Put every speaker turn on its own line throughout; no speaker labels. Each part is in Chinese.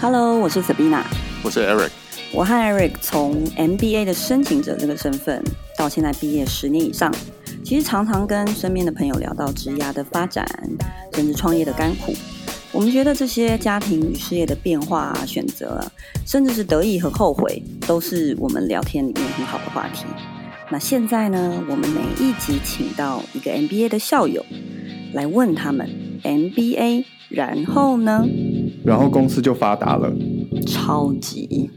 Hello，我是 Sabina，
我是 Eric。
我和 Eric 从 MBA 的申请者这个身份，到现在毕业十年以上，其实常常跟身边的朋友聊到职涯的发展，甚至创业的甘苦。我们觉得这些家庭与事业的变化、选择，甚至是得意和后悔，都是我们聊天里面很好的话题。那现在呢，我们每一集请到一个 MBA 的校友，来问他们 MBA，然后呢？
然后公司就发达了，
超级。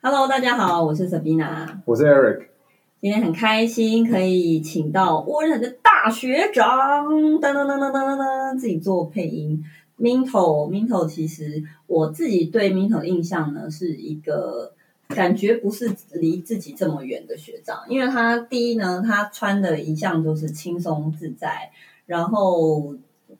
Hello，大家好，我是 Sabina，
我是 Eric。
今天很开心可以请到我认识的大学长，噔噔噔噔噔噔噔，自己做配音。Minto，Minto，其实我自己对 Minto 的印象呢，是一个感觉不是离自己这么远的学长，因为他第一呢，他穿的一向都是轻松自在，然后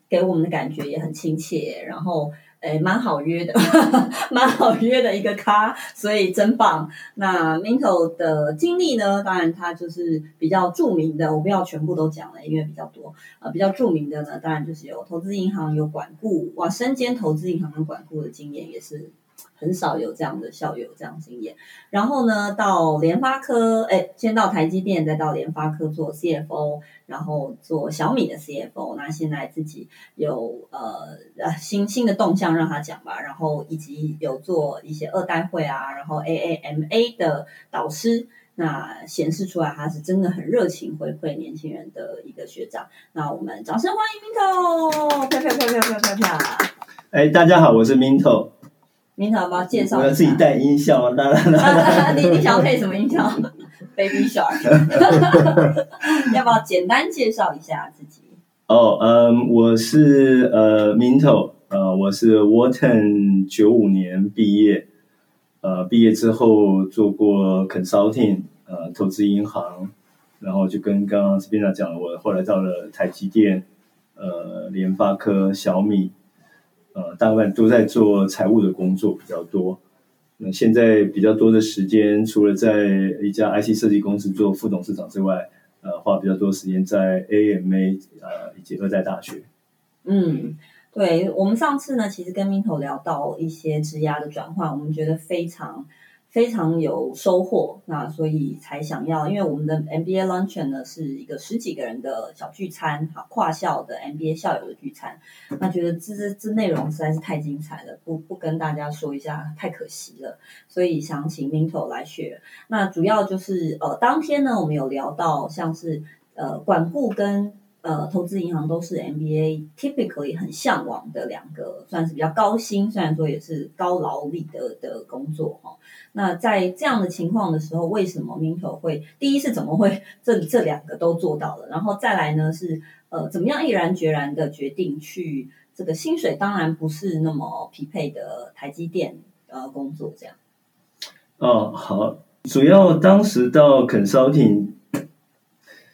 给我们的感觉也很亲切，然后。诶，蛮好约的，蛮好约的一个咖，所以真棒。那 Minto 的经历呢？当然他就是比较著名的，我不要全部都讲了，因为比较多。呃，比较著名的呢，当然就是有投资银行有管顾，哇，身兼投资银行跟管顾的经验也是。很少有这样的校友这样经验，然后呢，到联发科，哎，先到台积电，再到联发科做 CFO，然后做小米的 CFO。那现在自己有呃呃新新的动向，让他讲吧。然后以及有做一些二代会啊，然后 AAMA 的导师，那显示出来他是真的很热情回馈年轻人的一个学长。那我们掌声欢迎 Minto，啪啪啪啪啪啪啪。
哎，大家好，我是 Minto。
要不要介绍？
我要自己带音效啊！当然
了，你你想要配什么音效？Baby Shark。要不要简单介绍一下自己？
哦，嗯，我是呃 Minto，呃，我是 Wharton 九五年毕业，呃，毕业之后做过 consulting，呃，投资银行，然后就跟刚刚 Sabina 讲了，我后来到了台积电，呃，联发科、小米。呃，大部分都在做财务的工作比较多。那现在比较多的时间，除了在一家 IC 设计公司做副董事长之外，呃，花比较多时间在 AMA 呃以及二代大学。
嗯，对，我们上次呢，其实跟 Minto 聊到一些质押的转换，我们觉得非常。非常有收获，那所以才想要，因为我们的 MBA lunch 呢是一个十几个人的小聚餐，哈，跨校的 MBA 校友的聚餐，那觉得这这这内容实在是太精彩了，不不跟大家说一下太可惜了，所以想请 Minto 来学。那主要就是呃，当天呢我们有聊到像是呃管顾跟。呃，投资银行都是 MBA typically 很向往的两个，算是比较高薪，虽然说也是高劳力的的工作哈。那在这样的情况的时候，为什么 Minto 会第一是怎么会这这两个都做到了？然后再来呢是呃，怎么样毅然决然的决定去这个薪水当然不是那么匹配的台积电呃工作这样。
哦，好，主要当时到 consulting。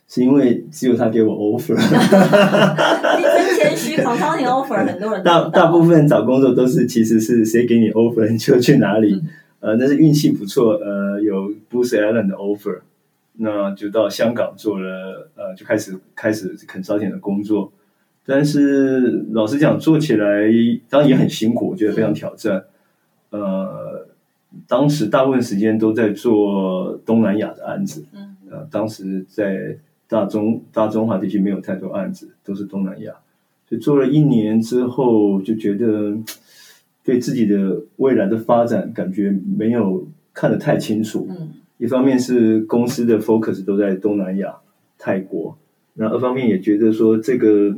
是因为只有他给我 offer，
你真谦虚，考超你 offer 很多人
大大部分找工作都是其实是谁给你 offer 你就去哪里，嗯、呃，那是运气不错，呃，有 Booz Allen 的 offer，那就到香港做了，呃，就开始开始 consulting 的工作，但是老实讲做起来当然也很辛苦，我觉得非常挑战，呃，当时大部分时间都在做东南亚的案子，嗯，呃，当时在。大中大中华地区没有太多案子，都是东南亚。所以做了一年之后，就觉得对自己的未来的发展感觉没有看得太清楚。嗯，一方面是公司的 focus 都在东南亚、泰国，那二方面也觉得说这个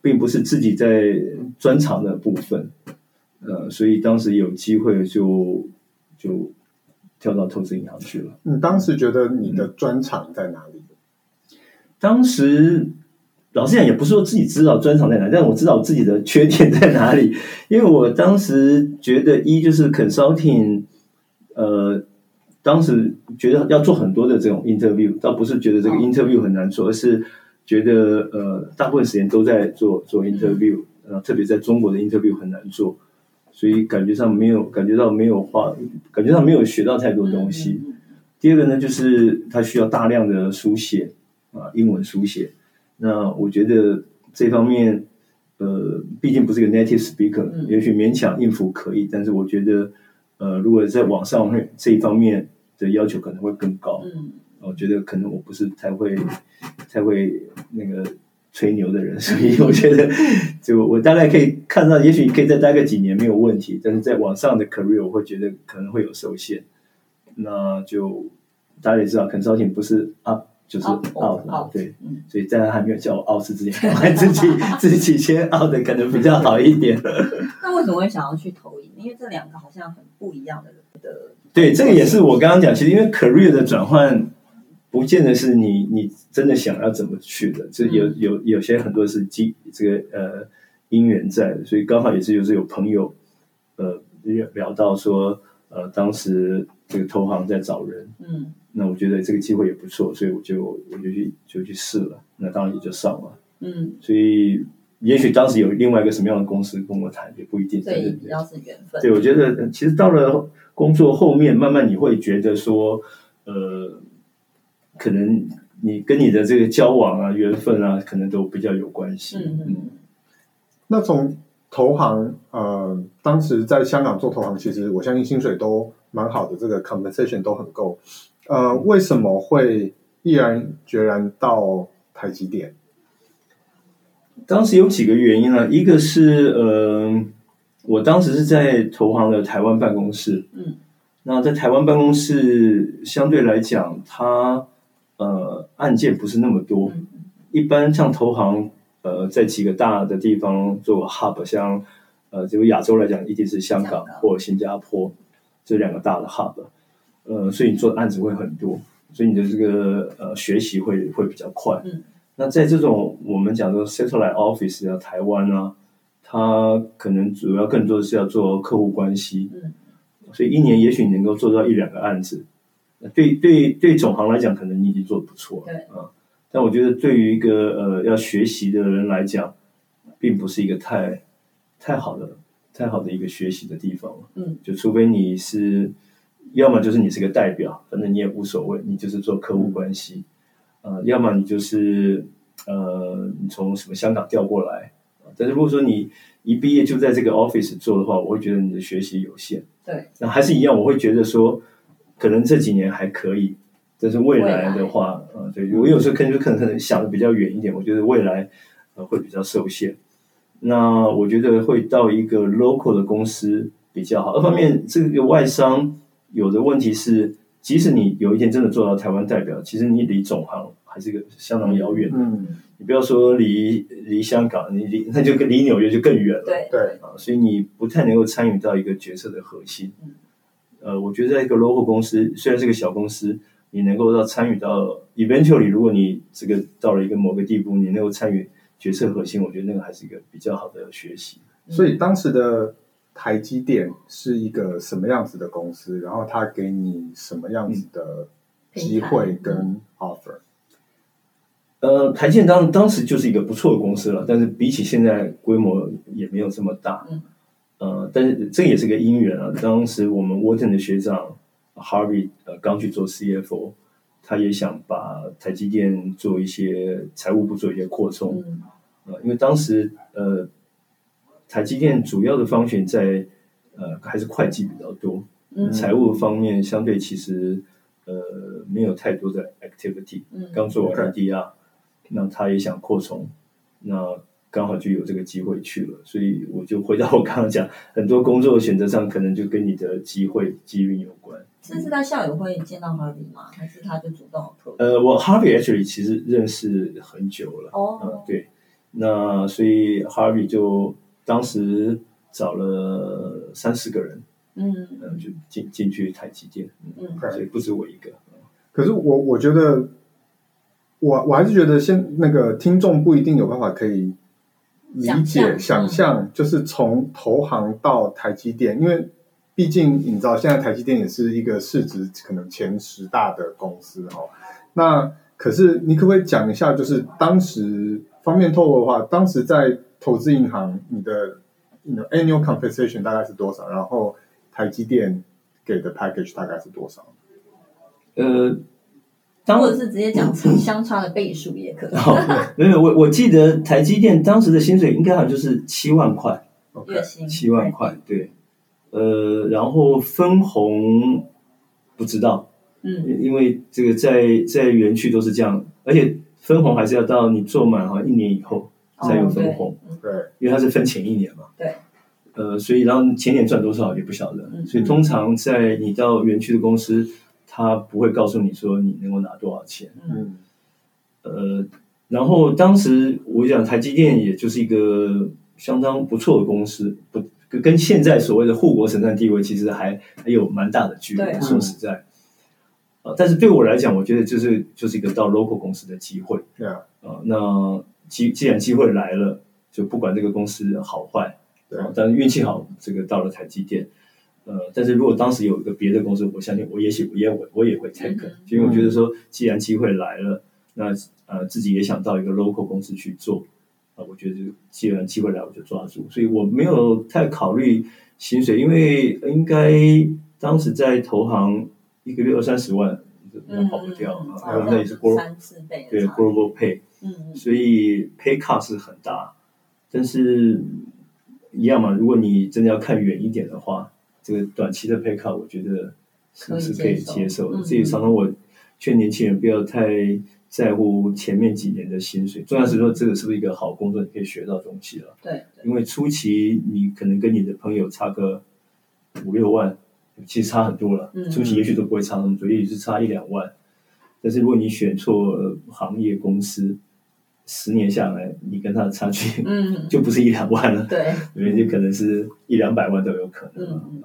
并不是自己在专长的部分。呃，所以当时有机会就就跳到投资银行去了。
你当时觉得你的专长在哪里？
当时老实讲，也不是说自己知道专长在哪，但我知道我自己的缺点在哪里。因为我当时觉得，一就是 consulting，呃，当时觉得要做很多的这种 interview，倒不是觉得这个 interview 很难做，而是觉得呃，大部分时间都在做做 interview，呃，特别在中国的 interview 很难做，所以感觉上没有感觉到没有话，感觉上没有学到太多东西。第二个呢，就是它需要大量的书写。啊，英文书写，那我觉得这方面，呃，毕竟不是个 native speaker，
嗯
也许勉强应付可以，但是我觉得，呃，如果在网上会这一方面的要求可能会更高。
嗯，
我觉得可能我不是太会太会那个吹牛的人，所以我觉得就我大概可以看到，也许可以再待个几年没有问题，但是在网上的 career 我会觉得可能会有受限。那就大家也知道，consulting 不是 up 就是 out，,
out
对，
嗯。
所以在他还没有叫我 out 之前，自己自己先 out 的可能比较好一点。
那为什么会想要去投影？因为这两个好像很不一样的的。
对，这个也是我刚刚讲，其实因为 career 的转换，不见得是你你真的想要怎么去的，这有有有些很多是机这个呃因缘在的，所以刚好也是就是有朋友呃聊到说呃当时这个投行在找人，
嗯，
那我觉得这个机会也不错，所以我就我就去就去试了，那当然也就上了，
嗯，
所以也许当时有另外一个什么样的公司跟我谈也不一定，
所以比较是缘分。
对，我觉得其实到了工作后面，慢慢你会觉得说，呃，可能你跟你的这个交往啊、缘分啊，可能都比较有关系。
嗯嗯。
那从投行，呃，当时在香港做投行，其实我相信薪水都蛮好的，这个 compensation 都很够。呃，为什么会毅然决然到台积电？
当时有几个原因啊，一个是呃，我当时是在投行的台湾办公室，
嗯，
那在台湾办公室相对来讲，它呃案件不是那么多，
嗯、
一般像投行呃在几个大的地方做 hub，像呃就亚洲来讲，一定是香港。或新加坡这两个大的 hub，呃，所以你做的案子会很多，所以你的这个呃学习会会比较快，
嗯。
那在这种我们讲的 satellite office 啊，台湾啊，它可能主要更多的是要做客户关系，
嗯，
所以一年也许你能够做到一两个案子，对对对，总行来讲，可能你已经做的不错，
对
啊，但我觉得对于一个呃要学习的人来讲，并不是一个太太好的太好的一个学习的地方，
嗯，
就除非你是，要么就是你是个代表，反正你也无所谓，你就是做客户关系。嗯呃，要么你就是呃，你从什么香港调过来，但是如果说你一毕业就在这个 office 做的话，我会觉得你的学习有限。
对，
那还是一样，我会觉得说，可能这几年还可以，但是未来的话，呃，对我有时候可能就可能可能想的比较远一点，我觉得未来呃会比较受限。那我觉得会到一个 local 的公司比较好。二方面，这个外商有的问题是。即使你有一天真的做到台湾代表，其实你离总行还是一个相当遥远的。
嗯，
你不要说离离香港，你离那就跟离纽约就更远了。
对
对
啊，所以你不太能够参与到一个决策的核心。呃，我觉得在一个 local 公司，虽然是个小公司，你能够到参与到 eventually，如果你这个到了一个某个地步，你能够参与决策核心，我觉得那个还是一个比较好的学习。
所以当时的。台积电是一个什么样子的公司？然后他给你什么样子的机会跟 offer？
呃，台积电当当时就是一个不错的公司了，但是比起现在规模也没有这么大。
嗯。
呃，但是这也是个因缘啊。当时我们 Wharton 的学长 Harvey 呃刚去做 CFO，他也想把台积电做一些财务部做一些扩充。
嗯。
呃，因为当时呃。台积电主要的方选在呃还是会计比较多，
嗯，
财务方面相对其实呃没有太多的 activity，
嗯，
刚做完 ADR，那他也想扩充，那刚好就有这个机会去了，所以我就回到我刚刚讲，很多工作的选择上可能就跟你的机会机运有关。
这是在校友会见到 Harvey 吗？还是他就主动 approach？
呃，我 Harvey actually 其实认识很久了，
哦，
呃，对，那所以 Harvey 就。当时找了三四个人，
嗯，
嗯，就进进去台积电，
嗯，
所以不止我一个。
可是我我觉得，我我还是觉得，先那个听众不一定有办法可以理解想象，就是从投行到台积电，因为毕竟你知道，现在台积电也是一个市值可能前十大的公司哦。那可是你可不可以讲一下，就是当时方便透露的话，当时在。投资银行，你的你的 annual compensation 大概是多少？然后台积电给的 package 大概是多少？
呃，
或者是直接讲相差的倍数也可以。
没有，我我记得台积电当时的薪水应该好像就是七万块，
月薪。
七万块，对，呃，然后分红不知道，嗯，因为这个在在园区都是这样，而且分红还是要到你做满好像一年以后才有分红，
对，
因为它是分前一年嘛，
对。
呃，所以然后前年赚多少也不晓得，所以通常在你到园区的公司，他不会告诉你说你能够拿多少钱。嗯，呃，然后当时我讲台积电也就是一个相当不错的公司，不跟现在所谓的护国神山地位其实还还有蛮大的距离。说实在，呃，但是对我来讲，我觉得就是就是一个到 local 公司的机会。对啊，啊，那既既然机会来了，就不管这个公司好坏。对但是运气好，这个到了台积电，呃，但是如果当时有一个别的公司，我相信我也许我也我我也会 take，因为我觉得说，既然机会来了，那呃自己也想到一个 local 公司去做，啊、呃，我觉得既然机会来，我就抓住，所以我没有太考虑薪水，因为应该当时在投行一个月二三十万，那跑不掉。啊，那也是 global 对 global pay，嗯，所以 pay cut 是很大，但是。一样嘛，如果你真的要看远一点的话，这个短期的 pay cut 我觉得是是可以接受的。所以常常我劝年轻人不要太在乎前面几年的薪水，重要是说这个是不是一个好工作，你可以学到东西了。对，因为初期你可能跟你的朋友差个五六万，其实差很多了。初期也许都不会差那么多，也许是差一两万。但是如果你选错行业公司，十年下来，你跟他的差距，嗯，就不是一两万了，对，可能是一两百万都有可能。嗯嗯。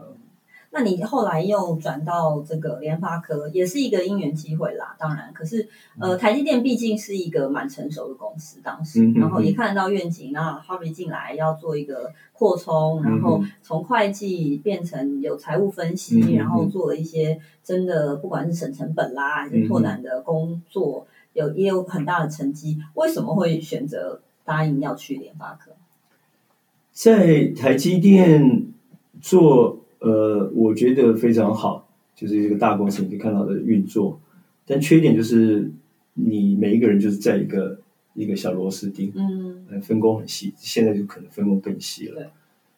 那你后来又转到这个联发科，也是一个因缘机会啦。当然，可是呃，台积电毕竟是一个蛮成熟的公司，当时，嗯、然后也看得到愿景，然后 Harvey 进来要做一个扩充，然后从会计变成有财务分析，嗯、然后做了一些真的不管是省成本啦，还是拓展的工作。有也有很大的成绩，为什么会选择答应要去联发科？
在台积电做，呃，我觉得非常好，就是这个大公司你可以看到的运作，但缺点就是你每一个人就是在一个一个小螺丝钉，嗯，分工很细，现在就可能分工更细了，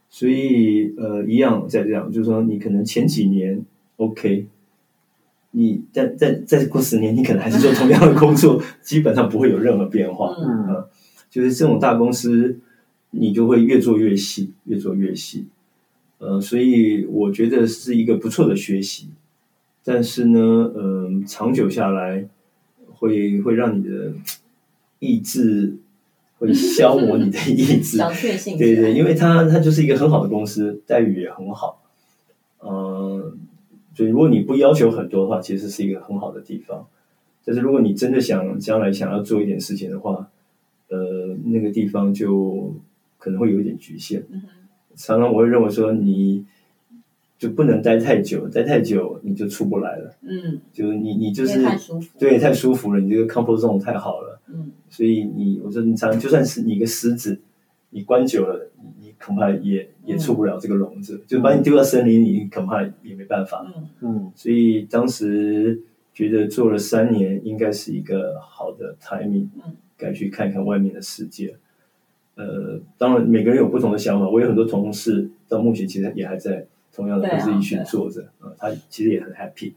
所以呃，一样在这样，就是说你可能前几年 OK。你再再再过十年，你可能还是做同样的工作，基本上不会有任何变化。嗯、呃，就是这种大公司，你就会越做越细，越做越细。呃，所以我觉得是一个不错的学习，但是呢，嗯、呃，长久下来会会让你的意志会消磨你的意志。
小确幸。
对对，因为它它就是一个很好的公司，待遇也很好。嗯、呃。所以，如果你不要求很多的话，其实是一个很好的地方。但是，如果你真的想将来想要做一点事情的话，呃，那个地方就可能会有一点局限。嗯、哼常常我会认为说，你就不能待太久，待太久你就出不来了。嗯，就是你你就是对，太舒服了，你这个 comfort zone 太好了。嗯，所以你我说你常就算是你一个狮子，你关久了。你恐怕也也出不了这个笼子，嗯、就把你丢到森林里，恐怕也没办法。嗯嗯，所以当时觉得做了三年，应该是一个好的 timing，嗯，该去看看外面的世界。呃，当然每个人有不同的想法，我有很多同事到目前其实也还在同样的公司里去做着，啊，啊，他其实也很 happy。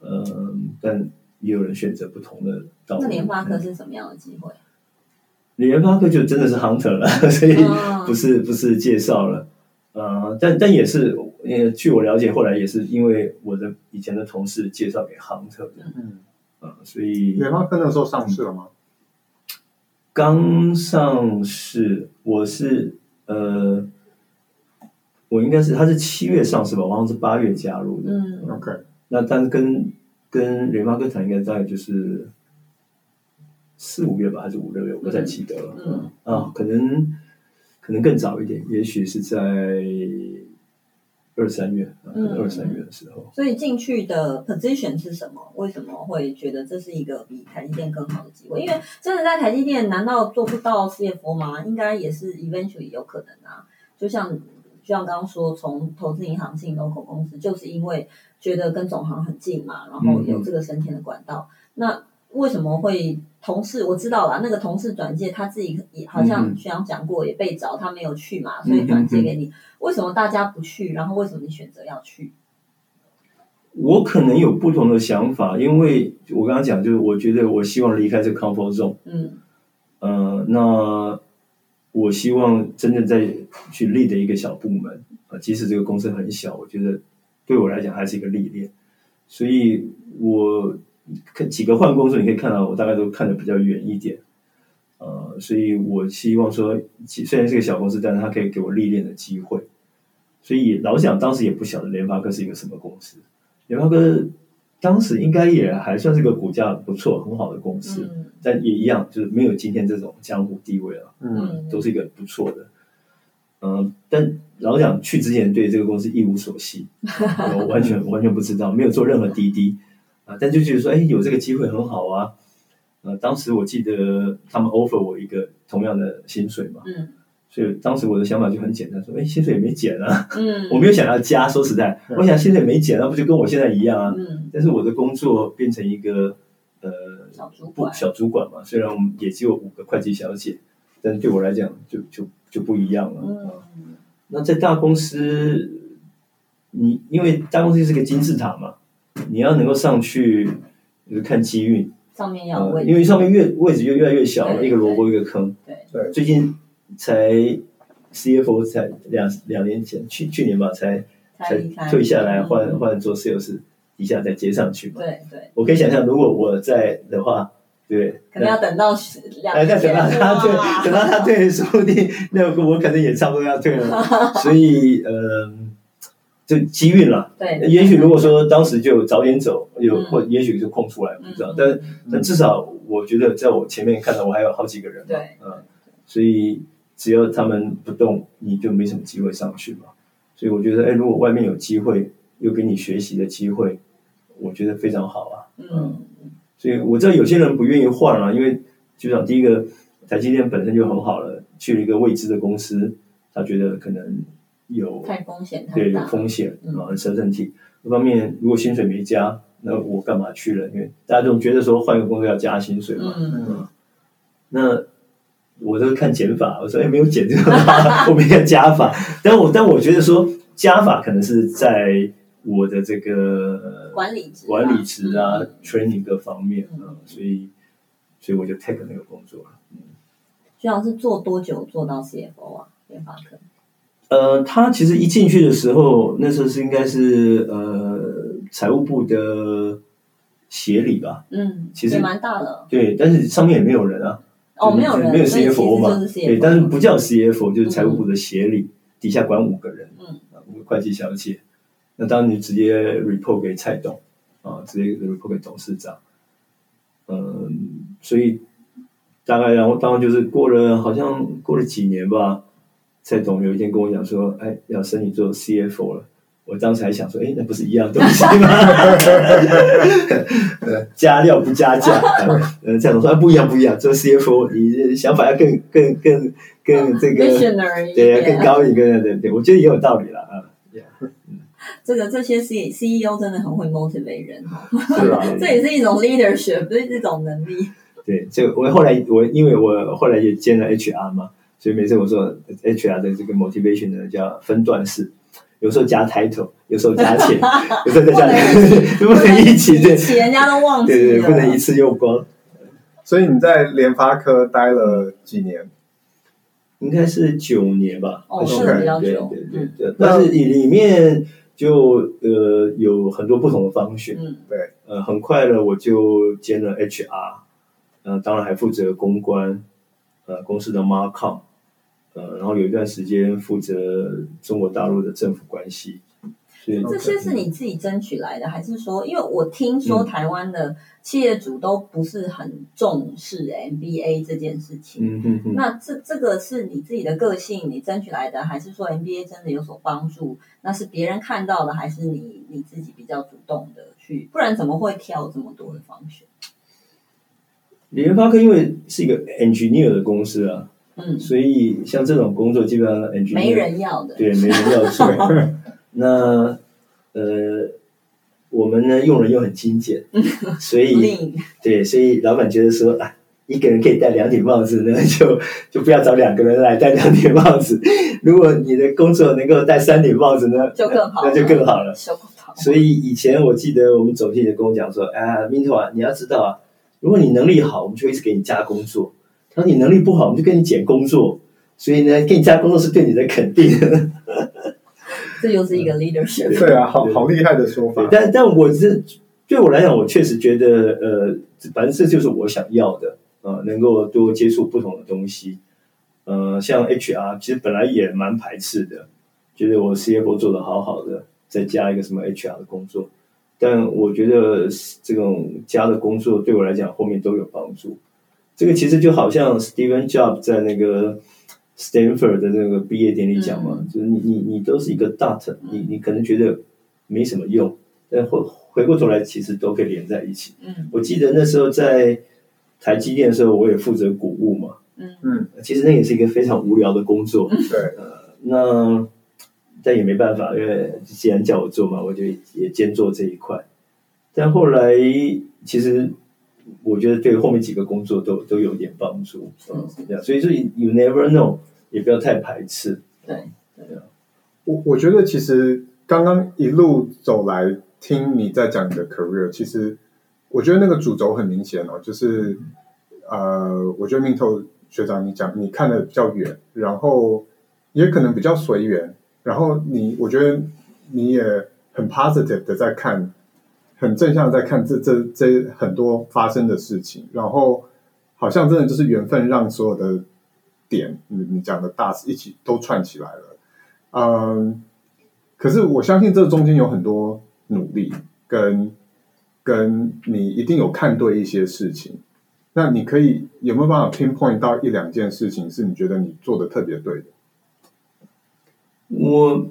嗯、呃，但也有人选择不同的道路。
那联发科是什么样的机会？
联发科就真的是 hunter 了，所以不是不是介绍了，呃，但但也是，呃，据我了解，后来也是因为我的以前的同事介绍给 hunter 的，嗯，呃，所以
联发科那时候上市了吗？
刚上市，我是呃，我应该是他是七月上市吧，我好像是八月加入的，嗯，OK，那但是跟跟联发科谈应该大概就是。四五月吧，还是五六月，我不太记得了。嗯啊，可能可能更早一点，也许是在二三月，嗯，二三月的时候。
所以进去的 position 是什么？为什么会觉得这是一个比台积电更好的机会？因为真的在台积电，难道做不到 CFO 吗？应该也是 eventually 有可能啊。就像就像刚刚说，从投资银行进 local 公司，就是因为觉得跟总行很近嘛，然后有这个升迁的管道。嗯那为什么会同事？我知道了，那个同事转介他自己也好像学长讲过，也被找，他没有去嘛，所以转介给你。为什么大家不去？然后为什么你选择要去？
我可能有不同的想法，因为我刚刚讲，就是我觉得我希望离开这个 comfort zone。嗯，呃，那我希望真正在去 lead 一个小部门啊，即使这个公司很小，我觉得对我来讲还是一个历练。所以我看几个换工作，你可以看到我大概都看得比较远一点。呃，所以我希望说，虽然是个小公司，但是它可以给我历练的机会。所以老实讲，当时也不晓得联发科是一个什么公司。联发科当时应该也还算是个股价不错、很好的公司，嗯、但也一样，就是没有今天这种江湖地位了。嗯，都是一个不错的。嗯、呃，但老实讲，去之前对这个公司一无所悉，我完全完全不知道，没有做任何滴滴啊。但就觉得说，哎，有这个机会很好啊。呃，当时我记得他们 offer 我一个同样的薪水嘛。嗯。所以当时我的想法就很简单，说，哎，薪水也没减啊，嗯，我没有想要加。说实在，我想薪水没减，那不就跟我现在一样啊？嗯，但是我的工作变成一个呃小主管，小主管嘛。虽然我们也只有五个会计小姐，但是对我来讲就就就不一样了。嗯，那在大公司，你因为大公司就是个金字塔嘛，你要能够上去，就是看机运。上面要位，因为上面越位置就越来越小了，一个萝卜一个坑。对对，最近。才 CFO 才两两年前，去去年吧，才才退下来换换做 sales，底下再接上去嘛。对对，我可以想象，如果我在的话，对，可能要等到两年，等到他退，等到他退，说不定那我可能也差不多要退了。所以，嗯，就机运了。对，也许如果说当时就早点走，有或也许就空出来，不知道。但但至少我觉得，在我前面看到我还有好几个人。对，嗯，所以。只要他们不动，你就没什么机会上去嘛。所以我觉得，哎，如果外面有机会，又给你学习的机会，我觉得非常好啊。嗯，所以我知道有些人不愿意换啊，因为就像第一个，台积电本身就很好了，去了一个未知的公司，他觉得可能有太风险，对，有风险啊，很舍身体。一方面，如果薪水没加，那我干嘛去了？因为大家总觉得说换一个工作要加薪水嘛。嗯嗯，那。我都看减法，我说哎，没有减这个，后面要加法。但我但我觉得说加法可能是在我的这个管理管理职啊、嗯、training 各方面啊、嗯，所以所以我就 take 那个工作了。嗯，
徐老师做多久做到 CFO 啊？联发科？
呃，他其实一进去的时候，那时候是应该是呃财务部的协理吧？嗯，其实也蛮大的。对，但是上面也没有人啊。哦，没有人，没有 CFO 嘛？对，但是不叫 CFO，就是财务部的协理，底下管五个人，嗯，五个会计小姐。那当你直接 report 给蔡董，啊，直接 report 给董事长，嗯，所以大概然后当然就是过了，好像过了几年吧，蔡总有一天跟我讲说，哎，要升你做 CFO 了。我当时还想说，哎，那不是一样东西吗？加料不加价，呃，蔡总说不一样，不一样。做 CFO，你想法要更、更、更、更这个，对，更高一个，对对，我觉得也有道理了啊。
这个这些 C CEO 真的很会 motivate 人哈？这也是一种 leadership，不是这种能力。
对，就我后来我因为我后来也兼了 HR 嘛，所以每次我说 HR 的这个 motivation 呢，叫分段式。有时候加 title，有时候加钱，有时候再加钱，不能一起，对，
人家都忘记对，对对，
不能一次用光。
所以你在联发科待了几年？
应该是九年吧。
哦，是比较久。
对对对，嗯、但是里面就呃有很多不同的方选。嗯，对。呃，很快了，我就兼了 HR，呃，当然还负责公关，呃，公司的 marcom。呃，然后有一段时间负责中国大陆的政府关系，所以
这些是你自己争取来的，还是说，因为我听说台湾的企业主都不是很重视 MBA 这件事情。嗯嗯嗯。那这这个是你自己的个性，你争取来的，还是说 MBA 真的有所帮助？那是别人看到的，还是你你自己比较主动的去？不然怎么会挑这么多的方选？
联发科因为是一个 engineer 的公司啊。嗯，所以像这种工作基本上 engineer
没人要的，
对，没人要做。那呃，我们呢用人又很精简，所以对，所以老板觉得说啊，一个人可以戴两顶帽子呢，就就不要找两个人来戴两顶帽子。如果你的工作能够戴三顶帽子呢，
就更好，
那就更好了。所以以前我记得我们总经理跟我讲说，啊，Minto 啊，你要知道啊，如果你能力好，我们就一直给你加工作；他说你能力不好，我们就给你减工作。所以呢，给你加工作是对你的肯定。
这又是一个 leadership。
对啊，好好厉害的说法。
但但我是对我来讲，我确实觉得，呃，反正这就是我想要的，呃，能够多接触不同的东西。呃，像 HR，其实本来也蛮排斥的，觉得我 CFO 做的好好的，再加一个什么 HR 的工作。但我觉得这种加的工作对我来讲，后面都有帮助。这个其实就好像 Steven Jobs 在那个。Stanford 的那个毕业典礼讲嘛，嗯、就是你你你都是一个 dot，你你可能觉得没什么用，但回回过头来其实都可以连在一起。嗯，我记得那时候在台积电的时候，我也负责谷物嘛。嗯嗯，其实那也是一个非常无聊的工作。对、嗯，呃，那但也没办法，因为既然叫我做嘛，我就也兼做这一块。但后来其实。我觉得对后面几个工作都都有点帮助，嗯，这样，所以说 you never know，也不要太排斥，
对，对。
我我觉得其实刚刚一路走来听你在讲你的 career，其实我觉得那个主轴很明显哦，就是呃，我觉得 Minto 学长你讲你看的比较远，然后也可能比较随缘，然后你我觉得你也很 positive 的在看。很正向的在看这这这很多发生的事情，然后好像真的就是缘分让所有的点，你你讲的大事一起都串起来了，嗯，可是我相信这中间有很多努力跟跟你一定有看对一些事情，那你可以有没有办法 pinpoint 到一两件事情是你觉得你做的特别对的？
我。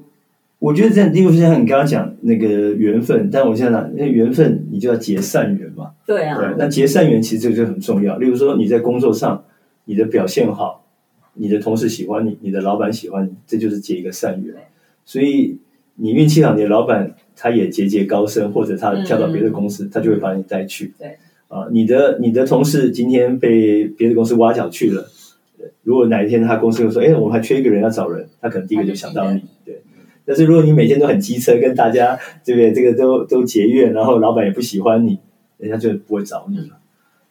我觉得这样，例如像你刚刚讲那个缘分，但我现在讲，那缘分你就要结善缘嘛。
对啊。
对，那结善缘其实这个就很重要。例如说你在工作上你的表现好，你的同事喜欢你，你的老板喜欢你，这就是结一个善缘。所以你运气好，你的老板他也节节高升，或者他跳到别的公司，嗯、他就会把你带去。对。啊，你的你的同事今天被别的公司挖角去了，如果哪一天他公司又说，哎，我们还缺一个人要找人，他可能第一个就想到你。对。但是如果你每天都很机车，跟大家对不对？这个都都结怨，然后老板也不喜欢你，人家就不会找你了。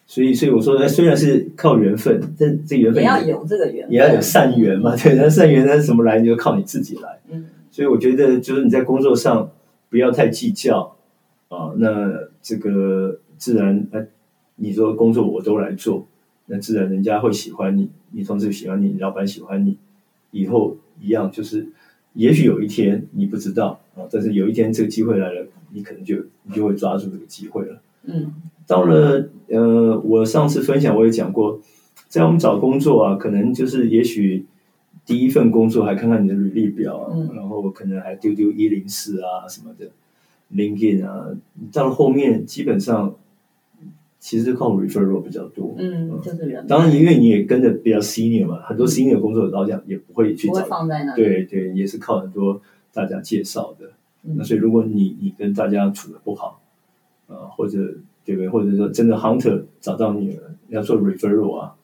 所以，所以我说，虽然是靠缘分，但这缘分也，
要有这个缘，
也要有善缘嘛。对，那善缘呢，怎么来？你就靠你自己来。嗯。所以我觉得，就是你在工作上不要太计较啊。那这个自然，呃，你说工作我都来做，那自然人家会喜欢你，你同事喜欢你，你老板喜欢你，以后一样就是。也许有一天你不知道啊，但是有一天这个机会来了，你可能就你就会抓住这个机会了。嗯，到了呃，我上次分享我也讲过，在我们找工作啊，可能就是也许第一份工作还看看你的履历表啊，嗯、然后可能还丢丢一零四啊什么的，LinkedIn 啊，到了后面基本上。其实是靠 referral 比较多，嗯，就是人。当然，因为你也跟着比较 senior 嘛，很多 senior 工作老讲也不会去找，放在那。对对，也是靠很多大家介绍的。嗯、那所以，如果你你跟大家处的不好，啊、呃，或者对不对？或者说真的 hunter 找到你了，要做 referral 啊。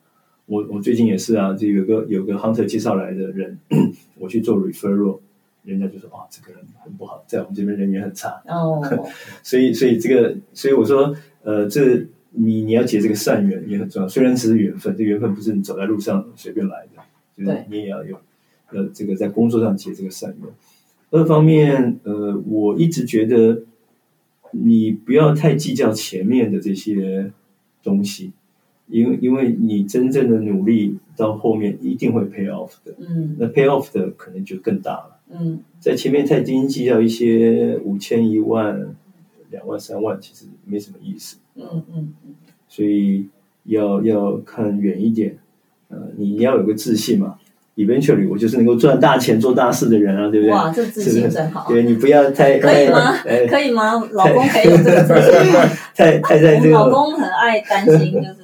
我我最近也是啊，就有个有个 hunter 介绍来的人，我去做 referral，人家就说啊、哦，这个人很不好，在我们这边人缘很差。哦，所以所以这个，所以我说，呃，这。你你要结这个善缘也很重要，虽然只是缘分，这缘分不是你走在路上随便来的，就是你也要有，呃，这个在工作上结这个善缘。二方面，呃，我一直觉得你不要太计较前面的这些东西，因为因为你真正的努力到后面一定会 pay off 的，嗯，那 pay off 的可能就更大了，嗯，在前面太斤斤计较一些五千一万。两万三万其实没什么意思，嗯嗯嗯，所以要要看远一点，呃，你要有个自信嘛。Eventually，我就是能够赚大钱、做大事的人啊，对不对？
哇，这自信真好。
对，你不要太
可以吗？可以吗？老公可以有这个自信吗？
太太在这个。
老公很爱担心，就是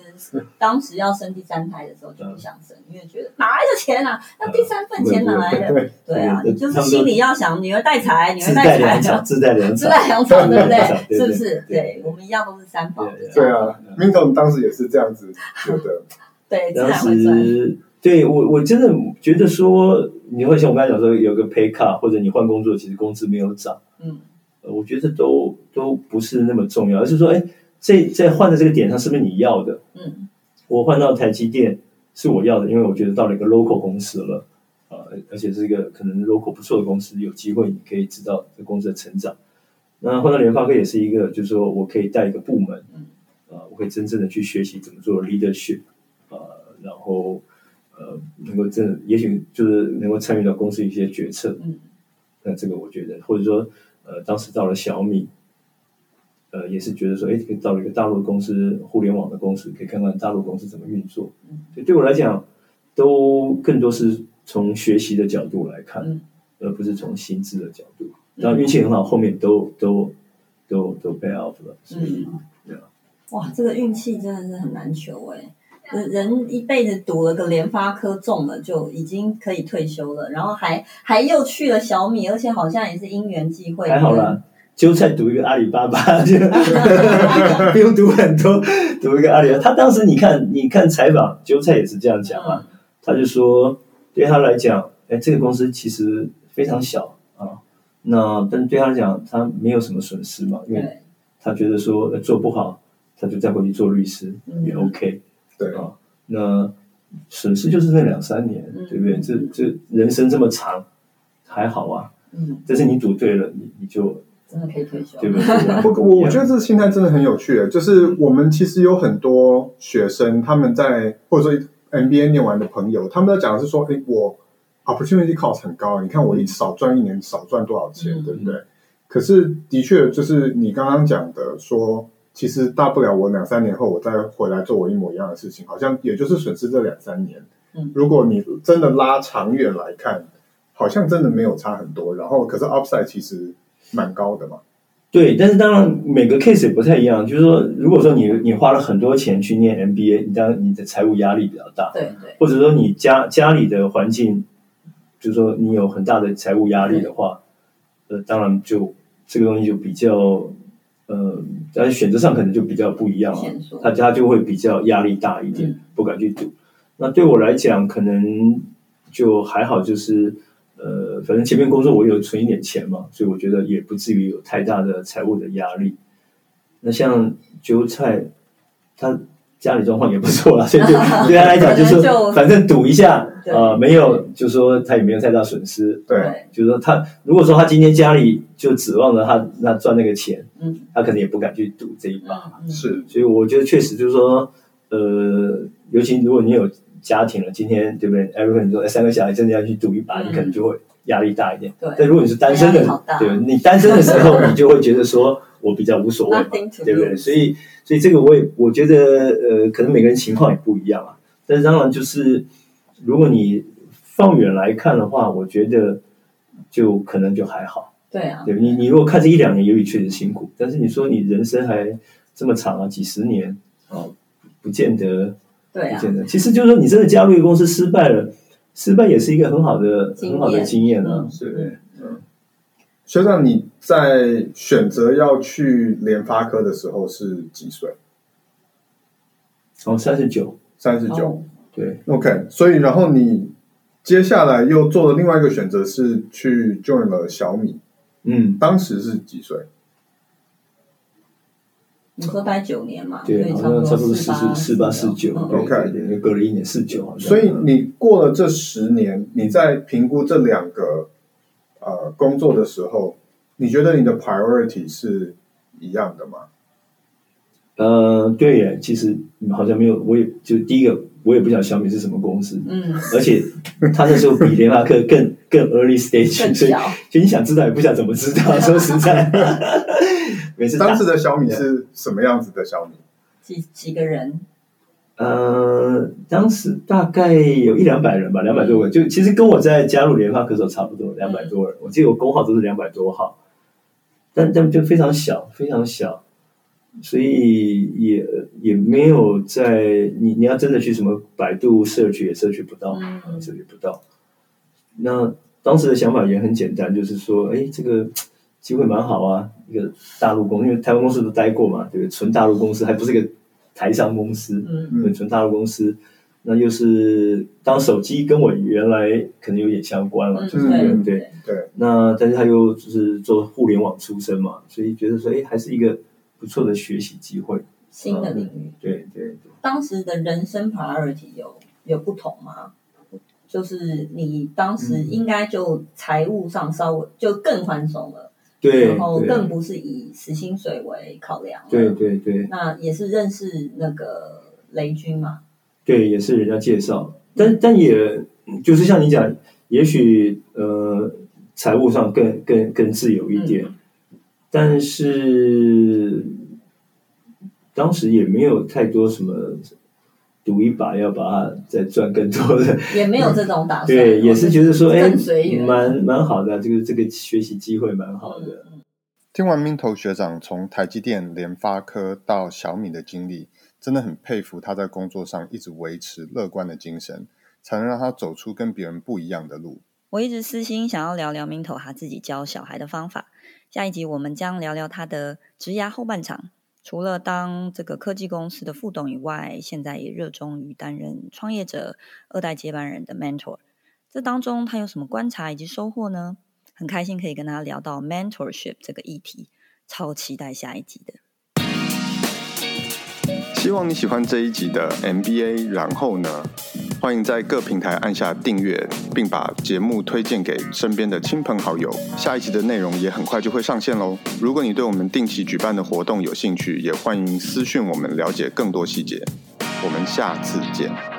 当时要生第三胎的时候就不想生，因为觉得哪来的钱啊？那第三份钱哪来的？对啊，你就是心里要想女儿带财，女儿带财，
自带粮草，
自带粮草，对不对？是不是？对，我们一样都是三宝。
对啊，Minto 当时也是这样子觉得。
对，
当时对我我真的觉得说，你会像我刚才讲说，有个 pay cut，或者你换工作，其实工资没有涨。嗯。我觉得都都不是那么重要，而是说，哎，在在换的这个点上，是不是你要的？嗯，我换到台积电是我要的，因为我觉得到了一个 local 公司了，啊，而且是一个可能 local 不错的公司，有机会你可以知道这公司的成长。那换到联发科也是一个，就是说我可以带一个部门，嗯，啊，我可以真正的去学习怎么做 leadership，啊，然后呃，能够真的，也许就是能够参与到公司一些决策，嗯，那这个我觉得，或者说。呃，当时到了小米，呃，也是觉得说，哎，可以到了一个大陆公司，互联网的公司，可以看看大陆公司怎么运作。嗯，所以对我来讲，都更多是从学习的角度来看，嗯、而不是从薪资的角度。然后运气很好，后面都都都都 pay off 了。所以，嗯、对啊。
哇，这个运气真的是很难求哎。人一辈子赌了个联发科中了，就已经可以退休了，然后还还又去了小米，而且好像也是因缘际会。
还好啦，韭菜赌一个阿里巴巴，就不用读很多，赌一个阿里巴巴。他当时你看，你看采访，韭菜也是这样讲嘛，嗯、他就说对他来讲，哎，这个公司其实非常小啊，那但对他来讲，他没有什么损失嘛，因为他觉得说做不好，他就再回去做律师、嗯、也 OK。
对
啊，那损失就是那两三年，嗯、对不对？这这人生这么长，还好啊。嗯，但是你赌对了，你你就
真的可以退休，
对不
我我觉得这个心态真的很有趣。就是我们其实有很多学生，他们在或者说 MBA 念完的朋友，他们在讲的是说，哎，我 opportunity cost 很高，你看我一少赚一年少赚多少钱，嗯、对不对？可是的确就是你刚刚讲的说。其实大不了我两三年后我再回来做我一模一样的事情，好像也就是损失这两三年。嗯，如果你真的拉长远来看，好像真的没有差很多。然后，可是 upside 其实蛮高的嘛。
对，但是当然每个 case 也不太一样。就是说，如果说你你花了很多钱去念 MBA，你当然你的财务压力比较大。
对对。
或者说你家家里的环境，就是说你有很大的财务压力的话，呃，当然就这个东西就比较。呃，但是选择上可能就比较不一样了，他家就会比较压力大一点，嗯、不敢去赌。那对我来讲，可能就还好，就是呃，反正前面工作我有存一点钱嘛，所以我觉得也不至于有太大的财务的压力。那像韭菜，他。家里状况也不错了，所以对 对他来讲就是反正赌一下啊，没有，就是说他也没有太大损失。
对，
就是说他如果说他今天家里就指望着他那赚那个钱，嗯，他可能也不敢去赌这一把。
是，
所以我觉得确实就是说，呃，尤其如果你有家庭了，今天对不对你说三个小孩真的要去赌一把，你可能就会压力大一点。对，但如果你是单身的，对，你单身的时候，你就会觉得说。我比较无所谓，对不对？所以，所以这个我也我觉得，呃，可能每个人情况也不一样啊。但是当然，就是如果你放远来看的话，我觉得就可能就还好。
对啊，
对你，你如果看这一两年，由于确实辛苦，但是你说你人生还这么长啊，几十年啊，不见得，
对啊。
其实就是说，你真的加入一个公司失败了，失败也是一个很好的、很好的经验啊，对不对？嗯。
学长，你在选择要去联发科的时候是几岁？
哦，三十九，
三十九，
对
，OK。所以，然后你接下来又做了另外一个选择，是去 join 了小米。嗯，当时是几岁？
你说待九年嘛？
对，好像差不多四十四八四九，OK，又隔了一年四九。
所以你过了这十年，你在评估这两个。呃，工作的时候，你觉得你的 priority 是一样的吗？
呃，对耶，其实好像没有，我也就第一个，我也不晓得小米是什么公司，嗯，而且他那时候比联发科更更 early stage，所以就你想知道也不晓得怎么知道，说实在，每次
当时的小米是什么样子的小米？
几几个人？
呃，当时大概有一两百人吧，两百多个，就其实跟我在加入联发科的时候差不多，两百多人。我记得我工号都是两百多号，但但就非常小，非常小。所以也也没有在你你要真的去什么百度 search 也 search 不到，search 不到。那当时的想法也很简单，就是说，哎，这个机会蛮好啊，一个大陆公司，因为台湾公司都待过嘛，对不对？纯大陆公司还不是一个台商公司，嗯，对，纯大陆公司。那又是当手机跟我原来可能有点相关了，就是对对对。那但是他又就是做互联网出身嘛，所以觉得说，哎，还是一个不错的学习机会。
新的领域，
对对对。
当时的人生 priority 有有不同吗？就是你当时应该就财务上稍微就更宽松了，
对，
然后更不是以死薪水为考量，
对对对。
那也是认识那个雷军嘛。
对，也是人家介绍，但但也就是像你讲，也许呃财务上更更更自由一点，嗯、但是当时也没有太多什么赌一把要把它再赚更多的，
也没有这种打算。
对，也是觉得说，哎，蛮蛮好的，这个这个学习机会蛮好的。
嗯、听完 Minto 学长从台积电、联发科到小米的经历。真的很佩服他在工作上一直维持乐观的精神，才能让他走出跟别人不一样的路。
我一直私心想要聊聊 Minto 他自己教小孩的方法。下一集我们将聊聊他的职涯后半场。除了当这个科技公司的副董以外，现在也热衷于担任创业者二代接班人的 mentor。这当中他有什么观察以及收获呢？很开心可以跟他聊到 mentorship 这个议题，超期待下一集的。
希望你喜欢这一集的 MBA，然后呢，欢迎在各平台按下订阅，并把节目推荐给身边的亲朋好友。下一集的内容也很快就会上线喽。如果你对我们定期举办的活动有兴趣，也欢迎私讯我们了解更多细节。我们下次见。